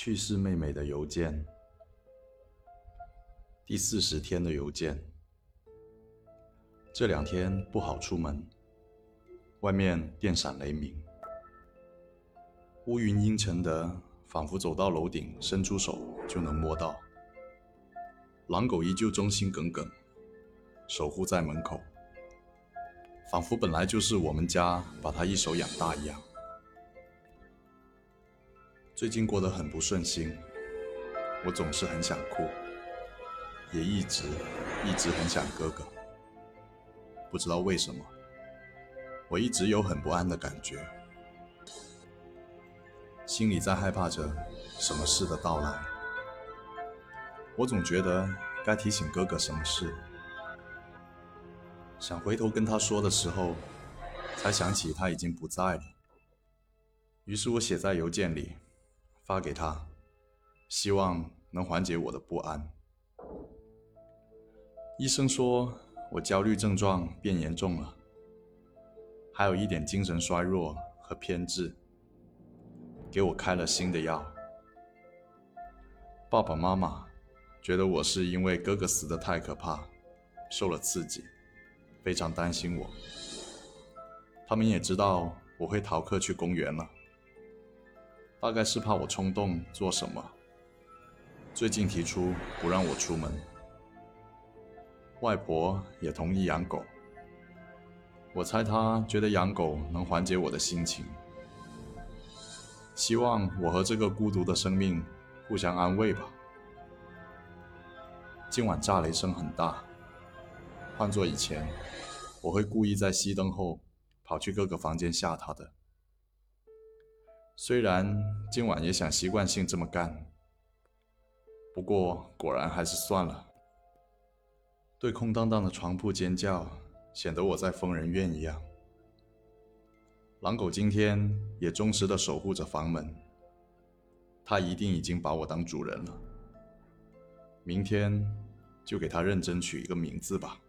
去世妹妹的邮件，第四十天的邮件。这两天不好出门，外面电闪雷鸣，乌云阴沉的，仿佛走到楼顶，伸出手就能摸到。狼狗依旧忠心耿耿，守护在门口，仿佛本来就是我们家把它一手养大一样。最近过得很不顺心，我总是很想哭，也一直一直很想哥哥。不知道为什么，我一直有很不安的感觉，心里在害怕着什么事的到来。我总觉得该提醒哥哥什么事，想回头跟他说的时候，才想起他已经不在了。于是我写在邮件里。发给他，希望能缓解我的不安。医生说我焦虑症状变严重了，还有一点精神衰弱和偏执，给我开了新的药。爸爸妈妈觉得我是因为哥哥死得太可怕，受了刺激，非常担心我。他们也知道我会逃课去公园了。大概是怕我冲动做什么，最近提出不让我出门。外婆也同意养狗，我猜她觉得养狗能缓解我的心情，希望我和这个孤独的生命互相安慰吧。今晚炸雷声很大，换做以前，我会故意在熄灯后跑去各个房间吓他的。虽然今晚也想习惯性这么干，不过果然还是算了。对空荡荡的床铺尖叫，显得我在疯人院一样。狼狗今天也忠实的守护着房门，它一定已经把我当主人了。明天就给它认真取一个名字吧。